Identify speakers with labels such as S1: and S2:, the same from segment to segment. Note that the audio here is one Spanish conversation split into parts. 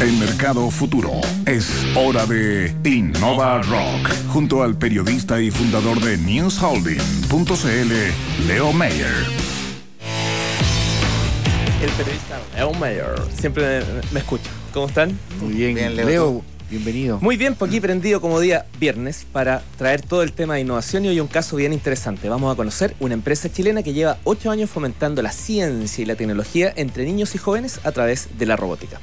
S1: En Mercado Futuro es hora de Innova Rock, junto al periodista y fundador de NewsHolding.cl, Leo Mayer.
S2: El periodista Leo Mayer siempre me, me escucha. ¿Cómo están?
S3: Muy bien,
S4: Bien, Leo,
S3: Leo, bienvenido.
S2: Muy bien, por aquí prendido como día viernes para traer todo el tema de innovación y hoy un caso bien interesante. Vamos a conocer una empresa chilena que lleva ocho años fomentando la ciencia y la tecnología entre niños y jóvenes a través de la robótica.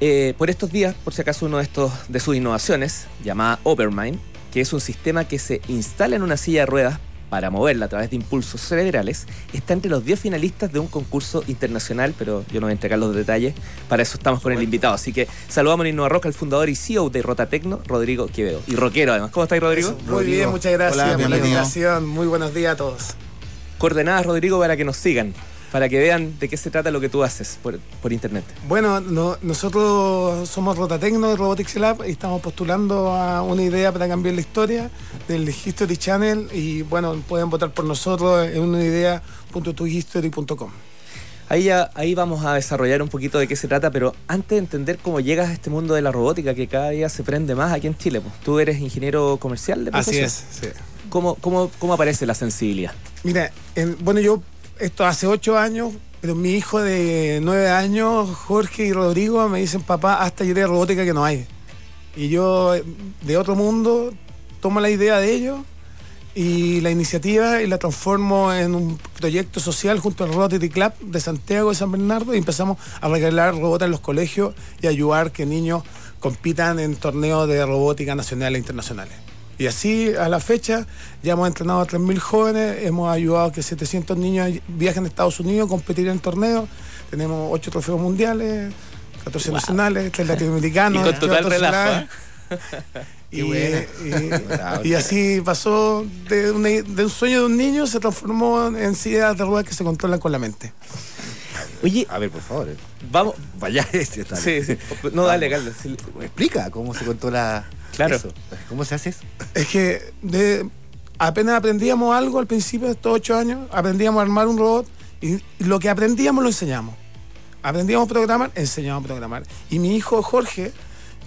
S2: Eh, por estos días, por si acaso, uno de, estos, de sus innovaciones, llamada Overmind, que es un sistema que se instala en una silla de ruedas para moverla a través de impulsos cerebrales, está entre los 10 finalistas de un concurso internacional, pero yo no voy a entregar los detalles, para eso estamos con el invitado. Así que saludamos en Innova Rock al fundador y CEO de Rotatecno, Rodrigo Quevedo. Y rockero además. ¿Cómo estáis, Rodrigo?
S5: Muy
S3: Rodrigo.
S5: bien, muchas gracias
S3: Hola,
S5: por la
S3: bienvenido.
S5: invitación. Muy buenos días a todos.
S2: Coordenadas, Rodrigo, para que nos sigan, para que vean de qué se trata lo que tú haces por, por internet.
S5: Bueno, no- nosotros somos Rotatecno de Robotics Lab y estamos postulando a una idea para cambiar la historia del History Channel y bueno, pueden votar por nosotros en una idea.tuhistory.com.
S2: Ahí, ya- ahí vamos a desarrollar un poquito de qué se trata, pero antes de entender cómo llegas a este mundo de la robótica que cada día se prende más aquí en Chile, pues, tú eres ingeniero comercial de
S5: Así
S2: profesión.
S5: es, sí.
S2: ¿Cómo, cómo, ¿Cómo aparece la sensibilidad?
S5: Mira, en- bueno, yo esto hace ocho años, pero mi hijo de nueve años, Jorge y Rodrigo, me dicen, papá, hasta idea de robótica que no hay. Y yo, de otro mundo, tomo la idea de ellos y la iniciativa y la transformo en un proyecto social junto al Rotary Club de Santiago de San Bernardo y empezamos a regalar robotas en los colegios y ayudar que niños compitan en torneos de robótica nacionales e internacionales. Y así, a la fecha, ya hemos entrenado a 3.000 jóvenes, hemos ayudado a que 700 niños viajen a Estados Unidos a competir en torneos, tenemos 8 trofeos mundiales, 14 nacionales, 3 latinoamericanos.
S2: Y con total
S5: ocho
S2: relajo.
S3: Qué
S5: Y,
S3: buena.
S5: y- y así pasó de, una- de un sueño de un niño, se transformó en sillas de ruedas que se controlan con la mente.
S2: Oye,
S3: A ver, por favor. eh.
S2: vamos.
S3: Vaya este está.
S2: Sí, sí. No, dale, Carlos.
S3: Explica cómo se controla
S2: Claro.
S3: eso. ¿Cómo se hace eso?
S5: Es que de, apenas aprendíamos algo al principio de estos ocho años, aprendíamos a armar un robot y, lo que aprendíamos lo enseñamos. Aprendíamos a programar, enseñamos a programar. Y mi hijo Jorge,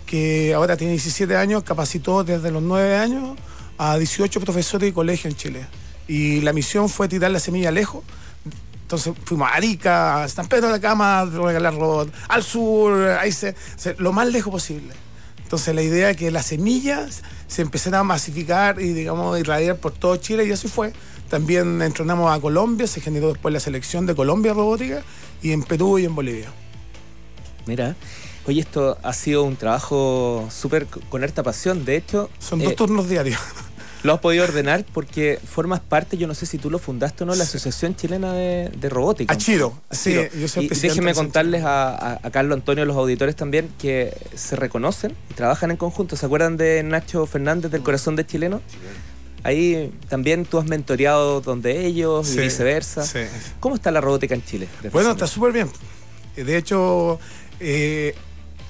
S5: que ahora tiene 17 años, capacitó desde los 9 años a 18 profesores de colegio en Chile. Y la misión fue tirar la semilla lejos. Entonces fuimos a Arica, a San Pedro de la Cama, a regalar robots, al sur, ahí se, se- lo más lejos posible. Entonces la idea es que las semillas se empezaran a masificar y digamos irradiar por todo Chile y así fue. También entrenamos a Colombia, se generó después la selección de Colombia robótica y en Perú y en Bolivia.
S2: Mira. Oye, esto ha sido un trabajo súper con harta pasión. De hecho,
S5: Son
S2: eh,
S5: dos turnos diarios.
S2: lo has podido ordenar porque formas parte, yo no sé si tú lo fundaste o no, la Asociación Chilena de, de Robótica.
S5: A Chiro, sí, yo soy
S2: y déjenme contarles a, a- a Carlos Antonio, los auditores también, que se reconocen y trabajan en conjunto. ¿Se acuerdan de Nacho Fernández del Corazón de Chileno? Ahí también tú has mentoreado donde ellos y viceversa.
S5: sí.
S2: ¿Cómo está la robótica en Chile?
S5: Bueno, está súper bien. De hecho, eh,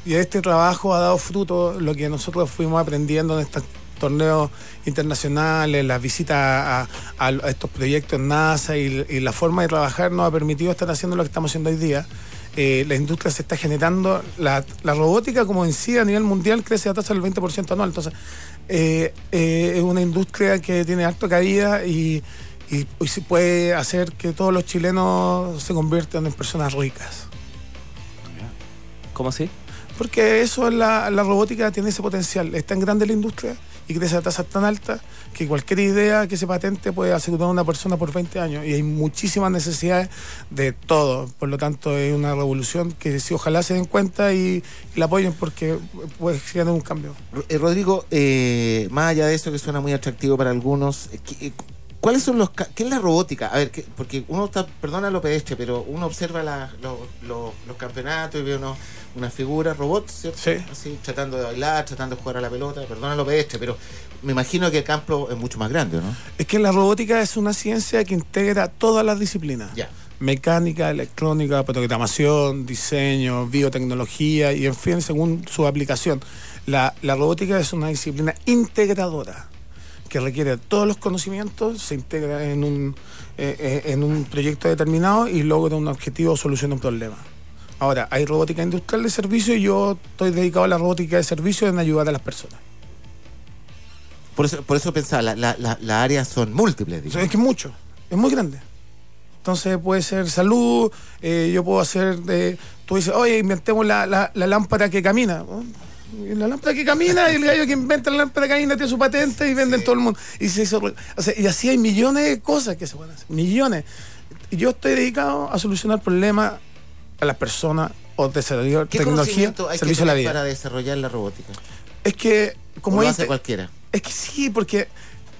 S5: y este trabajo ha dado fruto lo que nosotros fuimos aprendiendo en estos torneos internacionales, las visitas a, a- a estos proyectos en NASA y, y la forma de trabajar nos ha permitido estar haciendo lo que estamos haciendo hoy día. Eh, la industria se está generando, la, la robótica como en sí a nivel mundial crece a tasa del 20% anual. Entonces, eh, eh, es una industria que tiene alta cabida y, y, y se puede hacer que todos los chilenos se conviertan en personas ricas.
S2: ¿Cómo así?
S5: Porque eso es la, la robótica tiene ese potencial. Es tan grande la industria y crece a tasas tan altas que cualquier idea que se patente puede asegurar a una persona por 20 años. Y hay muchísimas necesidades de todo. Por lo tanto, es una revolución que si ojalá se den cuenta y, la apoyen porque puede generar un cambio.
S3: Eh, Rodrigo, eh, más allá de eso que suena muy atractivo para algunos, eh, ¿qué- eh, ¿cuáles son los... ¿Qué es la robótica? A ver, ¿qué- porque uno está, perdona lo pedestre, pero uno observa la- lo- lo- los campeonatos y ve uno, una figura robot, ¿cierto?
S5: Sí.
S3: Así, tratando de bailar, tratando de jugar a la pelota, perdona lo pedestre, pero me imagino que el campo es mucho más grande, ¿no?
S5: Es que la robótica es una ciencia que integra todas las disciplinas.
S3: Ya.
S5: Mecánica, electrónica, programación, diseño, biotecnología y en fin, según su aplicación. La, la robótica es una disciplina integradora que requiere todos los conocimientos, se integra en un, eh, eh, en un proyecto determinado y logra un objetivo o soluciona un problema. Ahora, hay robótica industrial de servicio y yo estoy dedicado a la robótica de servicio en ayudar a las personas.
S3: Por eso, por eso pensaba, la- la- la- las áreas son múltiples. Digamos.
S5: es que es mucho, es muy grande. Entonces puede ser salud, eh, yo puedo hacer de. Tú dices, oye, inventemos la, la- la lámpara que camina. ¿no? La lámpara que camina, y el gallo que inventa la lámpara que camina tiene su patente y vende en todo el mundo. Y, se hizo- o sea, y así hay millones de cosas que se pueden hacer, millones. Y yo estoy dedicado a solucionar problemas a las personas o desarrollar
S3: ¿Qué
S5: tecnología,
S3: que
S5: servicio a la vida.
S3: para desarrollar la robótica?
S5: Es que, como
S3: Como lo hace cualquiera.
S5: es que sí, porque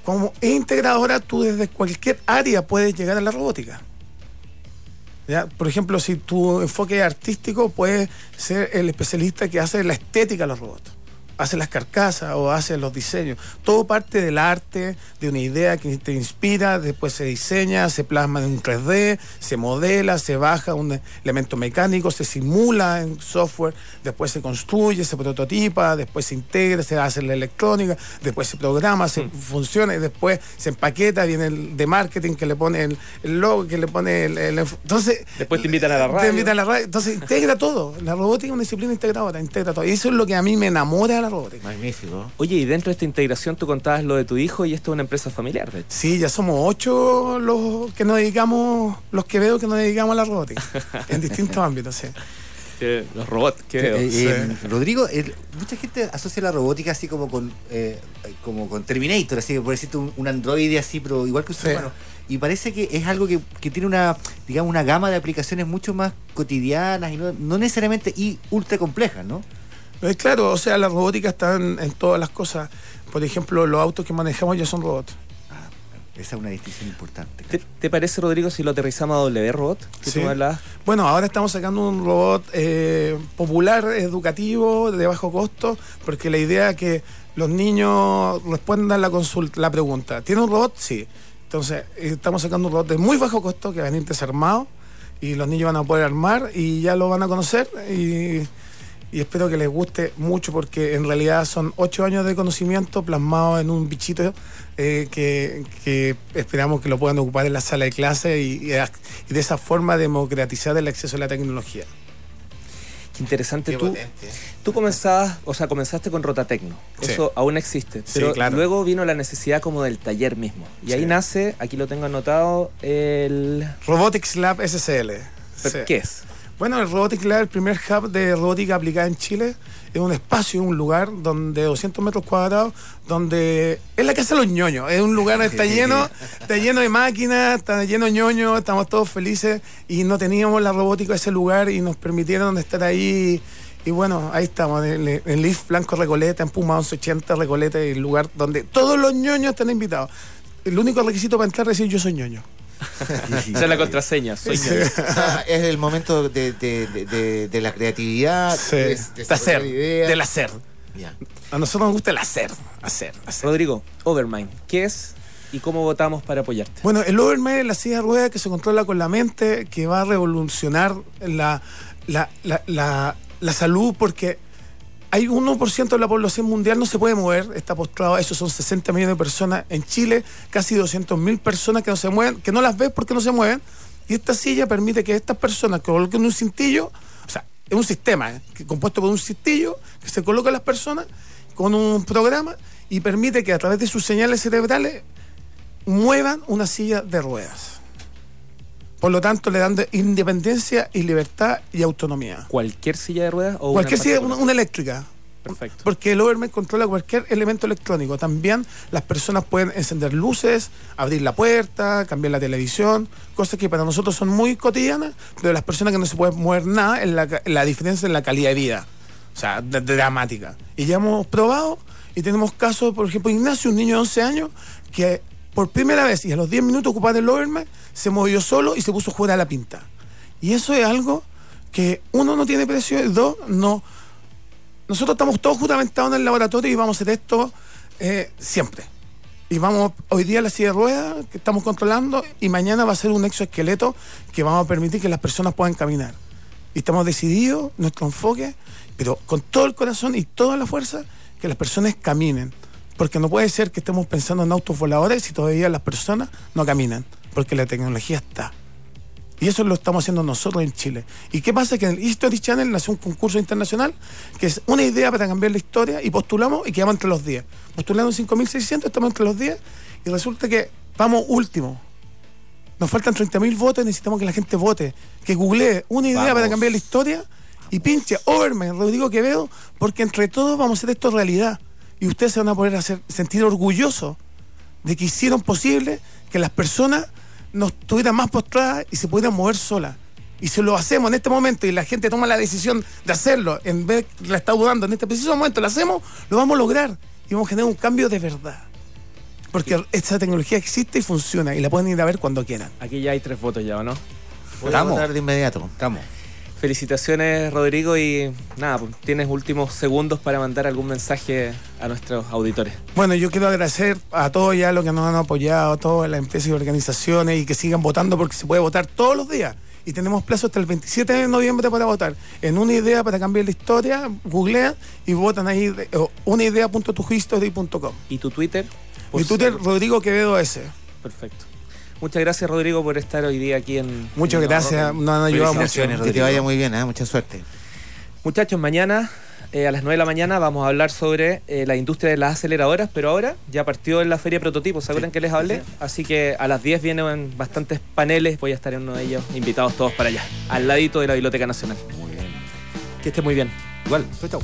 S5: como es integradora, tú desde cualquier área puedes llegar a la robótica. ¿Ya? Por ejemplo, si tu enfoque es artístico, puedes ser el especialista que hace la estética de los robots. Hace las carcasas o hace los diseños. Todo parte del arte, de una idea que te inspira, después se diseña, se plasma en un 3D, se modela, se baja un elemento mecánico, se simula en software, después se construye, se prototipa, después se integra, se hace la electrónica, después se programa, se funciona y después se empaqueta, viene el de marketing que le pone el, el logo, que le pone el, el- entonces
S2: Después te invitan a la
S5: te
S2: radio.
S5: invitan a la radio. Entonces integra todo. La robótica es una disciplina integradora, integra todo. Y eso es lo que a mí me enamora de la robótica.
S3: Magnífico.
S2: Oye, y dentro de esta integración tú contabas lo de tu hijo y esto es una empresa familiar, de hecho.
S5: Sí, ya somos ocho los que nos dedicamos, los que veo que nos dedicamos a la robótica, en distintos ámbitos, sí.
S2: Que los robots, que veo.
S4: Eh, Rodrigo, el- mucha gente asocia la robótica así como con eh, como con Terminator, así que por decirte un, un androide así, pero igual que un ser
S5: Sí.
S4: humano. Y parece que es algo que, que tiene una, digamos, una gama de aplicaciones mucho más cotidianas y no, no necesariamente y ultra complejas, ¿no?
S5: Eh, claro, o sea, la robótica está en, en todas las cosas. Por ejemplo, los autos que manejamos ya son robots.
S4: Ah, esa es una distinción importante.
S2: ¿Te, te parece, Rodrigo, si lo aterrizamos a W Robot? Que
S5: Sí. Bueno, ahora estamos sacando un robot eh, popular, educativo, de bajo costo, porque la idea es que los niños respondan la consulta, la pregunta. ¿Tiene un robot? Sí. Entonces, eh, estamos sacando un robot de muy bajo costo que va a venir desarmado y los niños van a poder armar y ya lo van a conocer y, y espero que les guste mucho porque en realidad son ocho años de conocimiento plasmados en un bichito eh, que, que esperamos que lo puedan ocupar en la sala de clase y, y a- y de esa forma democratizar el acceso a la tecnología.
S2: Qué interesante.
S3: Qué
S2: tú,
S3: potente.
S2: tú comenzabas, o sea, comenzaste con Rotatecno.
S5: Sí.
S2: Eso aún existe.
S5: Sí,
S2: Pero
S5: claro.
S2: luego vino la necesidad como del taller mismo. Y ahí
S5: Sí.
S2: nace, aquí lo tengo anotado, el...
S5: Robotics Lab SCL.
S2: ¿Pero
S5: Sí.
S2: ¿Qué es?
S5: Bueno, el Robotics Lab, el primer hub de robótica aplicada en Chile, es un espacio, un lugar donde 200 metros cuadrados, donde es la casa de los ñoños. Es un lugar está lleno, está lleno de máquinas, está lleno de ñoños, estamos todos felices y no teníamos la robótica ese lugar y nos permitieron estar ahí. Y bueno, ahí estamos, en el, Leaf Blanco Recoleta, en Puma 1180 Recoleta, el lugar donde todos los ñoños están invitados. El único requisito para entrar es decir yo soy ñoño.
S2: Esa es la contraseña. Soy yo.
S3: O sea, es el momento de, de- de- de- de la creatividad,
S5: Sí,
S3: de,
S5: hacer,
S3: ideas.
S5: del hacer. A nosotros nos gusta el hacer, hacer, hacer.
S2: Rodrigo, Overmind, ¿qué es y cómo votamos para apoyarte?
S5: Bueno, el Overmind es la silla de ruedas que se controla con la mente, que va a revolucionar la, la, la, la- la salud porque hay 1% de la población mundial no se puede mover, está postrado, eso son 60 millones de personas. En Chile, casi 200 mil personas que no se mueven, que no las ves porque no se mueven. Y esta silla permite que estas personas que coloquen un cintillo, o sea, es un sistema ¿eh? compuesto por un cintillo que se coloca a las personas con un programa y permite que a través de sus señales cerebrales muevan una silla de ruedas. Por lo tanto, le dan de- independencia y libertad y autonomía.
S2: ¿Cualquier silla de ruedas o
S5: Cualquier
S2: una
S5: silla, una, una eléctrica.
S2: Perfecto.
S5: Porque el Overmind controla cualquier elemento electrónico. También las personas pueden encender luces, abrir la puerta, cambiar la televisión, cosas que para nosotros son muy cotidianas, pero las personas que no se pueden mover nada, es la, la diferencia en la calidad de vida. O sea, dramática. Y ya hemos probado y tenemos casos, por ejemplo, Ignacio, un niño de 11 años, que por primera vez y a los 10 minutos ocupar el Overmind, se movió solo y se puso a jugar a la pinta. Y eso es algo que, uno, no tiene precio, y dos, no nosotros estamos todos juramentados en el laboratorio y vamos a hacer esto eh, siempre. Y vamos, hoy día la silla de ruedas que estamos controlando y mañana va a ser un exoesqueleto que vamos a permitir que las personas puedan caminar. Y estamos decididos, nuestro enfoque, pero con todo el corazón y toda la fuerza, que las personas caminen. Porque no puede ser que estemos pensando en autos voladores si todavía las personas no caminan, porque la tecnología está. Y eso lo estamos haciendo nosotros en Chile. ¿Y qué pasa? Que en el History Channel nació un concurso internacional que es una idea para cambiar la historia y postulamos y quedamos entre los 10. Postulando 5.600, estamos entre los 10 y resulta que vamos último. Nos faltan 30.000 votos y necesitamos que la gente vote. Que googlee una idea
S4: Vamos.
S5: para cambiar la historia y pinche Overman, Rodrigo Quevedo, porque entre todos vamos a hacer esto realidad. Y ustedes se van a poder hacer, sentir orgullosos de que hicieron posible que las personas no estuvieran más postradas y se pudieran mover solas. Y si lo hacemos en este momento y la gente toma la decisión de hacerlo, en vez de la está dudando en este preciso momento, lo hacemos, lo vamos a lograr y vamos a generar un cambio de verdad. Porque esta tecnología existe y funciona y la pueden ir a ver cuando quieran.
S2: Aquí ya hay tres votos ya, ¿o no?
S3: Voy a
S4: Estamos.
S3: votar de inmediato.
S4: Estamos.
S2: Felicitaciones, Rodrigo, y nada, pues, tienes últimos segundos para mandar algún mensaje a nuestros auditores.
S5: Bueno, yo quiero agradecer a todos ya los que nos han apoyado, a todas las empresas y organizaciones y que sigan votando porque se puede votar todos los días. Y tenemos plazo hasta el 27 de noviembre para votar. En una idea para cambiar la historia, googlean y votan ahí unaidea.tuhistory.com.
S2: ¿Y tu Twitter?
S5: Mi Twitter,
S2: ser-
S5: Rodrigo Quevedo S.
S2: Perfecto. Muchas gracias, Rodrigo, por estar hoy día aquí en.
S5: Muchas
S2: en
S5: gracias, nos han ayudado mucho.
S3: Que te vaya muy bien, ¿eh? mucha suerte.
S2: Muchachos, mañana eh, a las 9 de la mañana vamos a hablar sobre eh, la industria de las aceleradoras, pero ahora ya partió en la feria prototipo, ¿se acuerdan que les hablé? Así que a las 10 vienen bastantes paneles, voy a estar en uno de ellos, invitados todos para allá, al ladito de la Biblioteca Nacional.
S4: Muy bien.
S2: Que esté muy bien.
S4: Igual. Chau, chau.